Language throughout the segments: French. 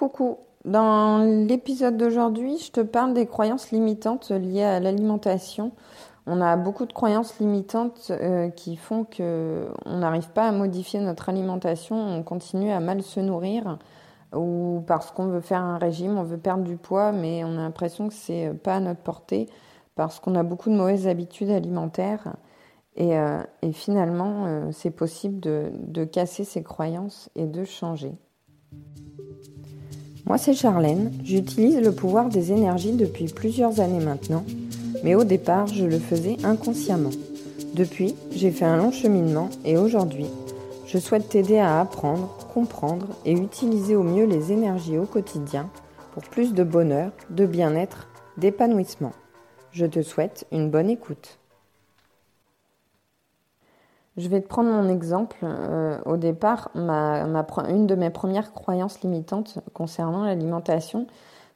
Coucou, dans l'épisode d'aujourd'hui, je te parle des croyances limitantes liées à l'alimentation. On a beaucoup de croyances limitantes euh, qui font que on n'arrive pas à modifier notre alimentation, on continue à mal se nourrir ou parce qu'on veut faire un régime, on veut perdre du poids, mais on a l'impression que c'est pas à notre portée parce qu'on a beaucoup de mauvaises habitudes alimentaires. Et, euh, finalement, euh, c'est possible de casser ces croyances et de changer. Moi, c'est Charlène. J'utilise le pouvoir des énergies depuis plusieurs années maintenant, mais au départ, je le faisais inconsciemment. Depuis, j'ai fait un long cheminement et aujourd'hui, je souhaite t'aider à apprendre, comprendre et utiliser au mieux les énergies au quotidien pour plus de bonheur, de bien-être, d'épanouissement. Je te souhaite une bonne écoute. Je vais te prendre mon exemple. Euh, au départ, une de mes premières croyances limitantes concernant l'alimentation,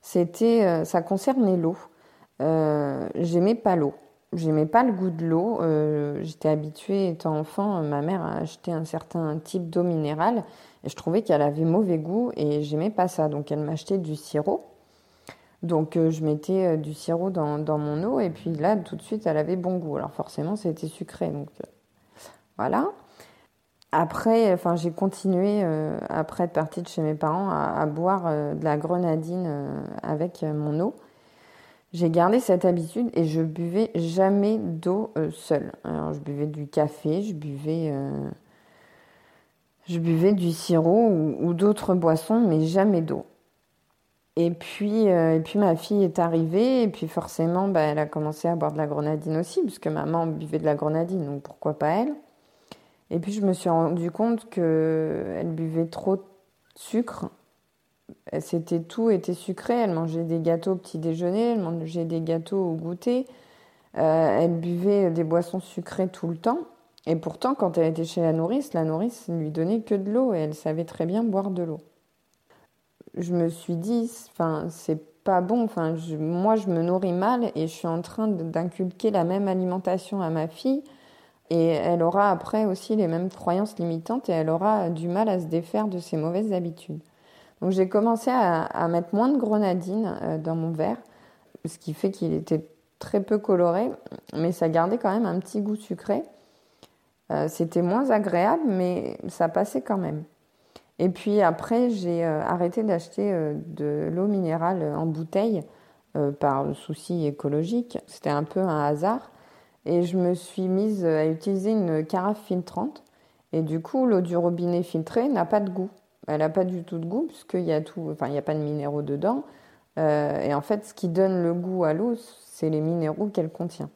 c'était, euh, ça concernait l'eau. Euh, j'aimais pas l'eau. J'aimais pas le goût de l'eau. J'étais habituée, étant enfant, ma mère a acheté un certain type d'eau minérale et je trouvais qu'elle avait mauvais goût et j'aimais pas ça. Donc elle m'achetait du sirop. Donc je mettais du sirop dans, mon eau et puis là, tout de suite, elle avait bon goût. Alors forcément, c'était sucré. Voilà. Après, j'ai continué, euh, après être partie de chez mes parents, à, boire euh, de la grenadine euh, avec mon eau. J'ai gardé cette habitude et je buvais jamais d'eau seule. Alors, je buvais du café, je buvais, je buvais du sirop ou, d'autres boissons, mais jamais d'eau. Et puis, et puis ma fille est arrivée et puis forcément, bah, elle a commencé à boire de la grenadine aussi, puisque maman buvait de la grenadine, donc pourquoi pas elle? Et puis je me suis rendu compte qu'elle buvait trop de sucre. C'était tout était sucré. Elle mangeait des gâteaux au petit déjeuner, elle mangeait des gâteaux au goûter. Euh, elle buvait des boissons sucrées tout le temps. Et pourtant, quand elle était chez la nourrice, la nourrice ne lui donnait que de l'eau et elle savait très bien boire de l'eau. Je me suis dit, enfin, c'est pas bon. Enfin, moi, je me nourris mal et je suis en train d'inculquer la même alimentation à ma fille et elle aura après aussi les mêmes croyances limitantes et elle aura du mal à se défaire de ses mauvaises habitudes. Donc j'ai commencé à, mettre moins de grenadine euh, dans mon verre, ce qui fait qu'il était très peu coloré, mais ça gardait quand même un petit goût sucré. Euh, c'était moins agréable, mais ça passait quand même. Et puis après, j'ai euh, arrêté d'acheter de l'eau minérale en bouteille par souci écologique. C'était un peu un hasard. Et je me suis mise à utiliser une carafe filtrante. Et du coup, l'eau du robinet filtrée n'a pas de goût. Elle n'a pas du tout de goût puisqu'il y a enfin, n'y a pas de minéraux dedans. Euh, et en fait, ce qui donne le goût à l'eau, c'est les minéraux qu'elle contient.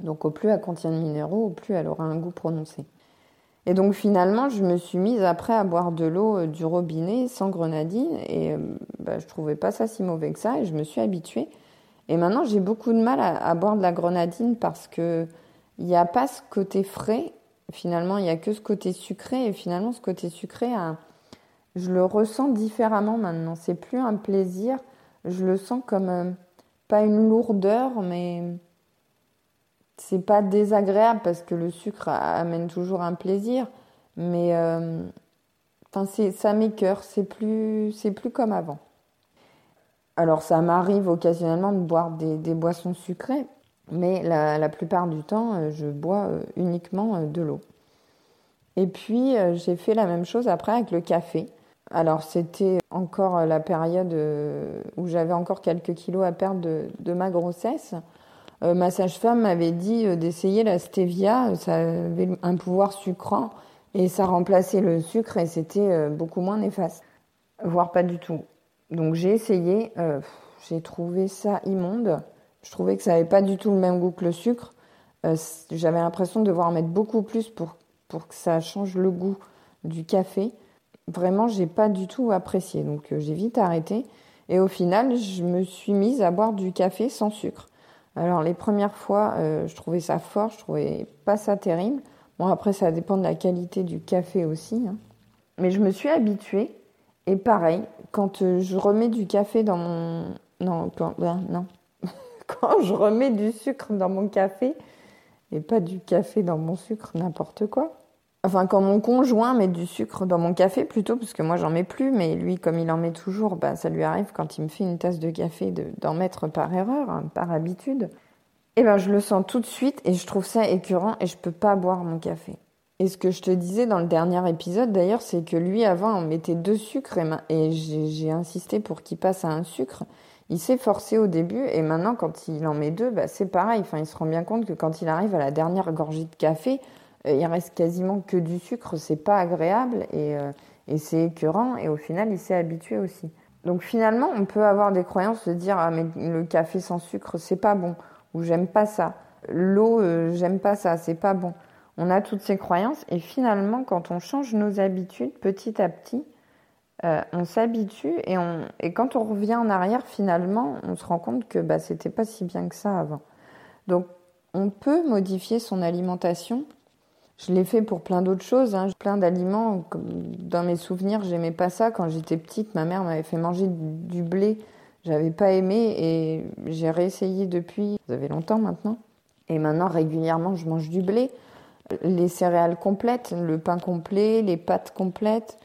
Donc, au plus elle contient de minéraux, au plus elle aura un goût prononcé. Et donc, finalement, je me suis mise après à boire de l'eau euh, du robinet sans grenadine. Et euh, bah, je trouvais pas ça si mauvais que ça. Et je me suis habituée. Et maintenant, j'ai beaucoup de mal à, boire de la grenadine parce que il n'y a pas ce côté frais. Finalement, il n'y a que ce côté sucré. Et finalement, ce côté sucré, hein, je le ressens différemment maintenant. C'est plus un plaisir. Je le sens comme euh, pas une lourdeur, mais c'est pas désagréable parce que le sucre amène toujours un plaisir. Mais euh, ça m'écœure. C'est plus, c'est plus comme avant. Alors ça m'arrive occasionnellement de boire des, boissons sucrées, mais la, plupart du temps, euh, je bois euh, uniquement euh, de l'eau. Et puis j'ai fait la même chose après avec le café. Alors c'était encore la période où j'avais encore quelques kilos à perdre de, ma grossesse. ma sage-femme m'avait dit d'essayer la stevia, ça avait un pouvoir sucrant et ça remplaçait le sucre et c'était beaucoup moins néfaste, voire pas du tout. Donc j'ai essayé, euh, j'ai trouvé ça immonde. Je trouvais que ça n'avait pas du tout le même goût que le sucre. Euh, j'avais l'impression de devoir mettre beaucoup plus pour, pour que ça change le goût du café. Vraiment, j'ai pas du tout apprécié. Donc euh, j'ai vite arrêté. Et au final, je me suis mise à boire du café sans sucre. Alors les premières fois, je trouvais ça fort, je trouvais pas ça terrible. Bon après, ça dépend de la qualité du café aussi. Hein. Mais je me suis habituée et pareil, quand euh, je remets du café dans mon... Non, quand... Ben, non. quand je remets du sucre dans mon café, et pas du café dans mon sucre, n'importe quoi, Enfin, quand mon conjoint met du sucre dans mon café, plutôt, parce que moi j'en mets plus, mais lui, comme il en met toujours, bah, ça lui arrive quand il me fait une tasse de café d'en mettre par erreur, hein, par habitude. Et eh ben, je le sens tout de suite et je trouve ça écœurant et je peux pas boire mon café. Et ce que je te disais dans le dernier épisode d'ailleurs, c'est que lui avant on mettait deux sucres et, j'ai insisté pour qu'il passe à un sucre. Il s'est forcé au début et maintenant quand il en met deux, bah, c'est pareil. Enfin, il se rend bien compte que quand il arrive à la dernière gorgée de café, euh, il reste quasiment que du sucre, c'est pas agréable euh, et, c'est écœurant et au final il s'est habitué aussi. Donc finalement on peut avoir des croyances de dire ah mais le café sans sucre c'est pas bon ou j'aime pas ça, l'eau euh, j'aime pas ça, c'est pas bon. On a toutes ces croyances et finalement quand on change nos habitudes petit à petit, on s'habitue et, et quand on revient en arrière finalement on se rend compte que bah, c'était pas si bien que ça avant. Donc on peut modifier son alimentation je l'ai fait pour plein d'autres choses, hein. plein d'aliments. Dans mes souvenirs, j'aimais pas ça. Quand j'étais petite, ma mère m'avait fait manger du blé. J'avais pas aimé et j'ai réessayé depuis. Ça fait longtemps maintenant. Et maintenant, régulièrement, je mange du blé. Les céréales complètes, le pain complet, les pâtes complètes,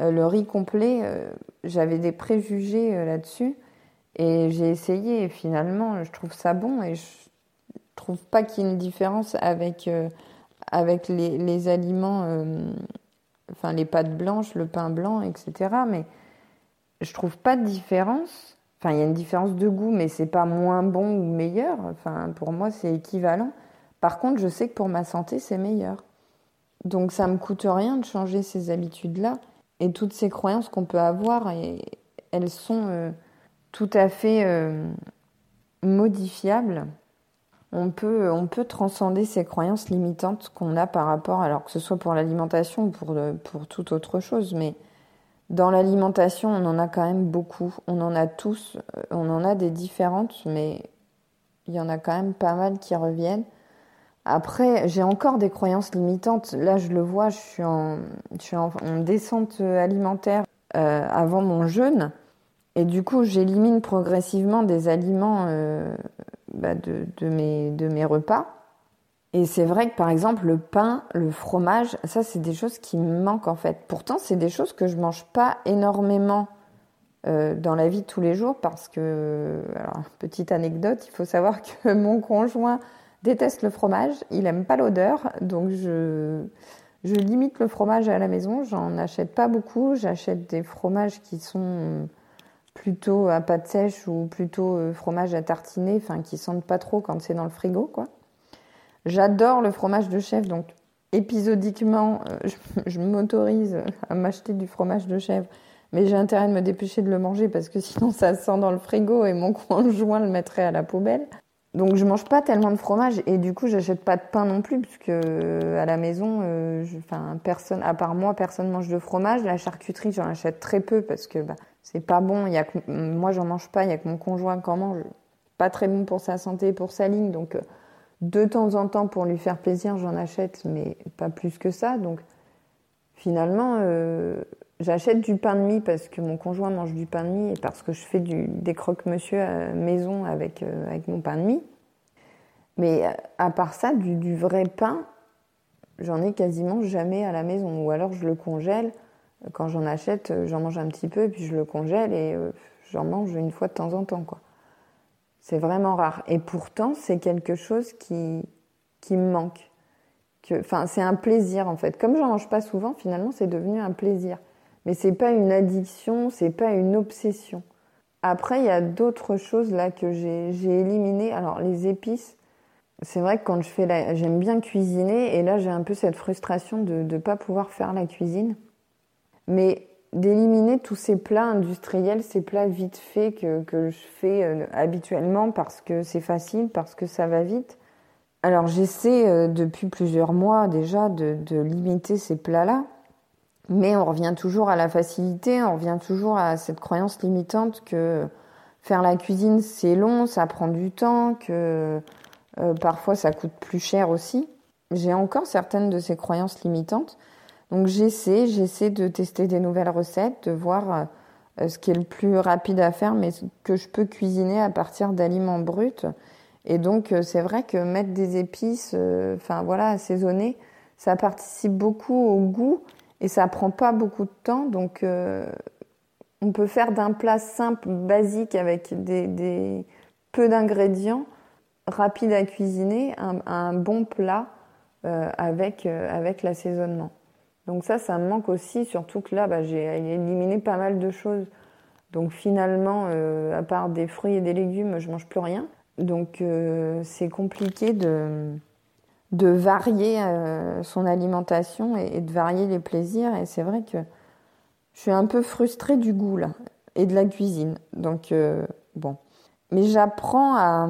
euh, le riz complet. Euh, j'avais des préjugés euh, là-dessus. Et j'ai essayé et finalement, je trouve ça bon et je trouve pas qu'il y ait une différence avec avec les, aliments, euh, enfin les pâtes blanches, le pain blanc, etc. Mais je trouve pas de différence. Enfin, il y a une différence de goût, mais c'est pas moins bon ou meilleur. Enfin, pour moi, c'est équivalent. Par contre, je sais que pour ma santé, c'est meilleur. Donc, ça me coûte rien de changer ces habitudes-là. Et toutes ces croyances qu'on peut avoir, et, elles sont euh, tout à fait euh, modifiables on peut, on peut transcender ces croyances limitantes qu'on a par rapport, alors que ce soit pour l'alimentation ou pour, pour toute autre chose, mais dans l'alimentation, on en a quand même beaucoup. On en a tous, euh, on en a des différentes, mais il y en a quand même pas mal qui reviennent. Après, j'ai encore des croyances limitantes. Là, je le vois, je suis en, descente alimentaire euh, avant mon jeûne. Et du coup, j'élimine progressivement des aliments euh, bah, de, mes, repas. Et c'est vrai que par exemple le pain, le fromage, ça c'est des choses qui me manquent en fait. Pourtant c'est des choses que je mange pas énormément euh, dans la vie de tous les jours parce que, petite anecdote, il faut savoir que mon conjoint déteste le fromage, il aime pas l'odeur, donc je, je limite le fromage à la maison, j'en achète pas beaucoup, j'achète des fromages qui sont plutôt à pâte sèche ou plutôt euh, fromage à tartiner, enfin qui sentent pas trop quand c'est dans le frigo, quoi. J'adore le fromage de chèvre, donc épisodiquement, euh, je, m'autorise à m'acheter du fromage de chèvre, mais j'ai intérêt de me dépêcher de le manger parce que sinon ça sent dans le frigo et mon conjoint le mettrait à la poubelle. Donc je mange pas tellement de fromage et du coup j'achète pas de pain non plus puisque à la maison, euh, personne, à part moi, personne mange de fromage. La charcuterie j'en achète très peu parce que bah, c'est pas bon. Il y a que, moi, j'en mange pas. Il y a que mon conjoint qui en mange. Pas très bon pour sa santé, pour sa ligne. Donc, euh, de temps en temps, pour lui faire plaisir, j'en achète, mais pas plus que ça. Donc, finalement, euh, j'achète du pain de mie parce que mon conjoint mange du pain de mie et parce que je fais des croque-monsieur à maison avec, euh, avec mon pain de mie. Mais à part ça, du, vrai pain, j'en ai quasiment jamais à la maison. Ou alors je le congèle quand j'en achète, euh, j'en mange un petit peu et puis je le congèle et euh, j'en mange une fois de temps en temps. quoi. C'est vraiment rare. Et pourtant, c'est quelque chose qui, qui me manque. C'est un plaisir en fait. Comme j'en mange pas souvent, finalement, c'est devenu un plaisir. Mais c'est pas une addiction, c'est pas une obsession. Après, il y a d'autres choses là que j'ai éliminées. Alors, les épices, c'est vrai que quand je fais la... J'aime bien cuisiner et là, j'ai un peu cette frustration de ne pas pouvoir faire la cuisine mais d'éliminer tous ces plats industriels, ces plats vite faits que, que je fais euh, habituellement parce que c'est facile, parce que ça va vite. Alors j'essaie euh, depuis plusieurs mois déjà de, de limiter ces plats-là, mais on revient toujours à la facilité, on revient toujours à cette croyance limitante que faire la cuisine c'est long, ça prend du temps, que euh, parfois ça coûte plus cher aussi. J'ai encore certaines de ces croyances limitantes, donc j'essaie, j'essaie de tester des nouvelles recettes, de voir euh, ce qui est le plus rapide à faire, mais que je peux cuisiner à partir d'aliments bruts. Et donc euh, c'est vrai que mettre des épices, enfin voilà, assaisonner, ça participe beaucoup au goût et ça prend pas beaucoup de temps. Donc, euh, on peut faire d'un plat simple, basique, avec des, peu d'ingrédients, rapide à cuisiner, un, bon plat euh, avec, euh, avec l'assaisonnement. Donc ça, ça me manque aussi, surtout que là, bah, j'ai éliminé pas mal de choses. Donc finalement, à part des fruits et des légumes, je mange plus rien. Donc c'est compliqué de, de varier euh, son alimentation et, de varier les plaisirs. Et c'est vrai que je suis un peu frustrée du goût là et de la cuisine. Donc euh, bon, mais j'apprends à,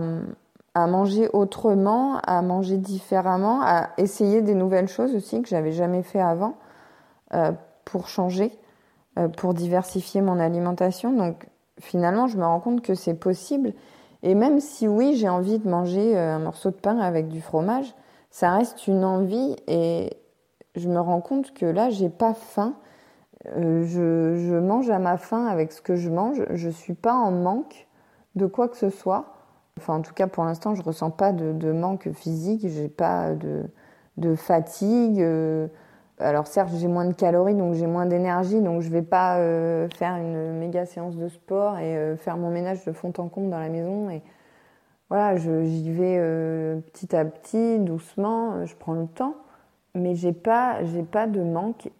manger autrement, à manger différemment, à essayer des nouvelles choses aussi que j'avais jamais fait avant euh, pour changer, pour diversifier mon alimentation. Donc finalement, je me rends compte que c'est possible. Et même si oui, j'ai envie de manger un morceau de pain avec du fromage, ça reste une envie et je me rends compte que là, j'ai pas faim. Euh, je, mange à ma faim avec ce que je mange. Je suis pas en manque de quoi que ce soit. Enfin, en tout cas, pour l'instant, je ressens pas de, manque physique. J'ai pas de, fatigue. Euh, alors certes, j'ai moins de calories, donc j'ai moins d'énergie, donc je vais pas euh, faire une méga séance de sport et faire mon ménage de fond en comble dans la maison voilà, j'y vais euh, petit à petit, doucement, euh, je prends le temps, mais j'ai pas, j'ai pas de manque.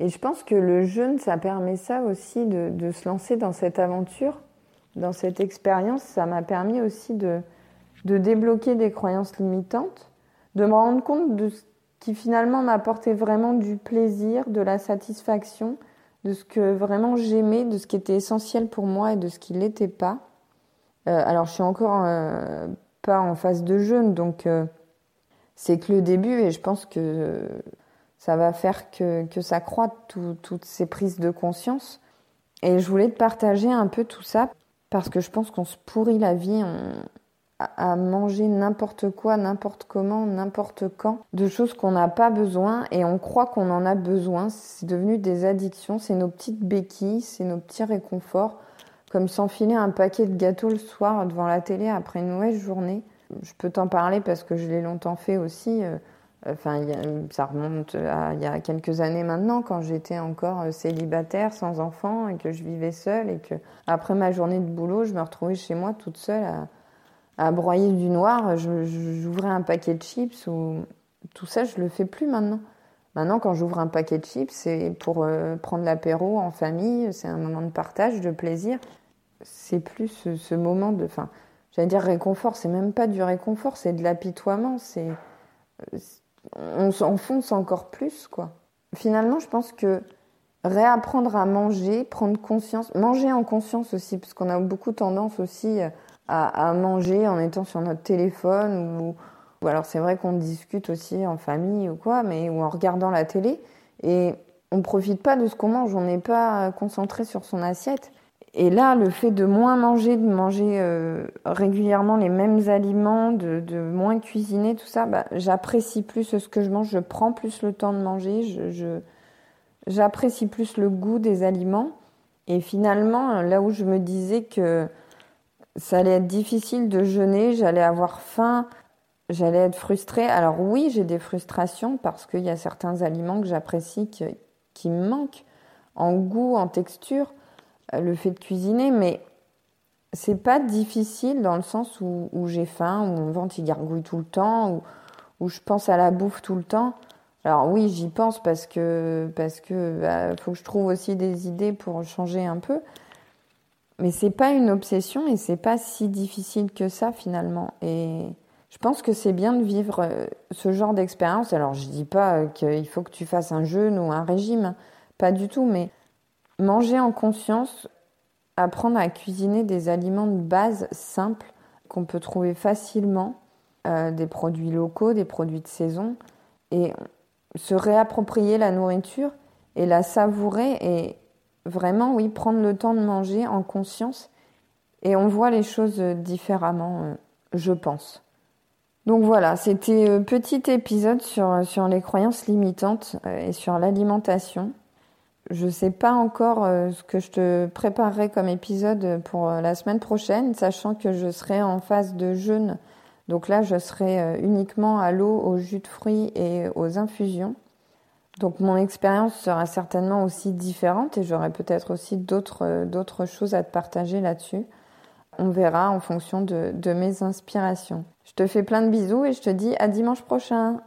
Et je pense que le jeûne, ça permet ça aussi de, se lancer dans cette aventure, dans cette expérience. Ça m'a permis aussi de, de débloquer des croyances limitantes, de me rendre compte de ce qui finalement m'apportait vraiment du plaisir, de la satisfaction, de ce que vraiment j'aimais, de ce qui était essentiel pour moi et de ce qui l'était pas. Euh, alors, je suis encore euh, pas en phase de jeûne, donc euh, c'est que le début et je pense que ça va faire que, ça croît toutes ces prises de conscience. Et je voulais te partager un peu tout ça parce que je pense qu'on se pourrit la vie à, manger n'importe quoi, n'importe comment, n'importe quand, de choses qu'on n'a pas besoin et on croit qu'on en a besoin. C'est devenu des addictions, c'est nos petites béquilles, c'est nos petits réconforts comme s'enfiler un paquet de gâteaux le soir devant la télé après une mauvaise journée. Je peux t'en parler parce que je l'ai longtemps fait aussi. Euh, enfin, ça remonte à il y a quelques années maintenant, quand j'étais encore euh, célibataire, sans enfant, et que je vivais seule, et que après ma journée de boulot, je me retrouvais chez moi toute seule à, broyer du noir. J'ouvrais un paquet de chips ou tout ça, je le fais plus maintenant. Maintenant, quand j'ouvre un paquet de chips, c'est pour euh, prendre l'apéro en famille, c'est un moment de partage, de plaisir. C'est plus ce, moment de, enfin, j'allais dire réconfort, c'est même pas du réconfort, c'est de l'apitoiement, c'est, euh, on s'enfonce encore plus, quoi. Finalement, je pense que réapprendre à manger, prendre conscience, manger en conscience aussi, parce qu'on a beaucoup tendance aussi à, à, manger en étant sur notre téléphone ou ou alors c'est vrai qu'on discute aussi en famille ou quoi, mais ou en regardant la télé et on profite pas de ce qu'on mange, on n'est pas concentré sur son assiette. Et là, le fait de moins manger, de manger euh, régulièrement les mêmes aliments, de, moins cuisiner, tout ça, bah, j'apprécie plus ce que je mange, je prends plus le temps de manger, j'apprécie plus le goût des aliments. Et finalement, là où je me disais que ça allait être difficile de jeûner, j'allais avoir faim, J'allais être frustrée. Alors oui, j'ai des frustrations parce qu'il y a certains aliments que j'apprécie qui, me manquent en goût, en texture, euh, le fait de cuisiner, mais c'est pas difficile dans le sens où, j'ai faim, où mon ventre il gargouille tout le temps, où, où, je pense à la bouffe tout le temps. Alors oui, j'y pense parce que parce que bah, faut que je trouve aussi des idées pour changer un peu. Mais c'est pas une obsession et c'est pas si difficile que ça finalement. Et je pense que c'est bien de vivre euh, ce genre d'expérience. Alors, je dis pas euh, qu'il faut que tu fasses un jeûne ou un régime, pas du tout, mais manger en conscience, apprendre à cuisiner des aliments de base simples qu'on peut trouver facilement, euh, des produits locaux, des produits de saison, et se réapproprier la nourriture et la savourer et vraiment, oui, prendre le temps de manger en conscience. Et on voit les choses différemment, je pense. Donc voilà, c'était un euh, petit épisode sur, sur les croyances limitantes euh, et sur l'alimentation. Je ne sais pas encore euh, ce que je te préparerai comme épisode pour la semaine prochaine, sachant que je serai en phase de jeûne Donc là, je serai uniquement à l'eau, au jus de fruits et aux infusions. Donc mon expérience sera certainement aussi différente et j'aurai peut-être aussi d'autres, d'autres choses à te partager là-dessus. On verra en fonction de, mes inspirations. Je te fais plein de bisous et je te dis à dimanche prochain.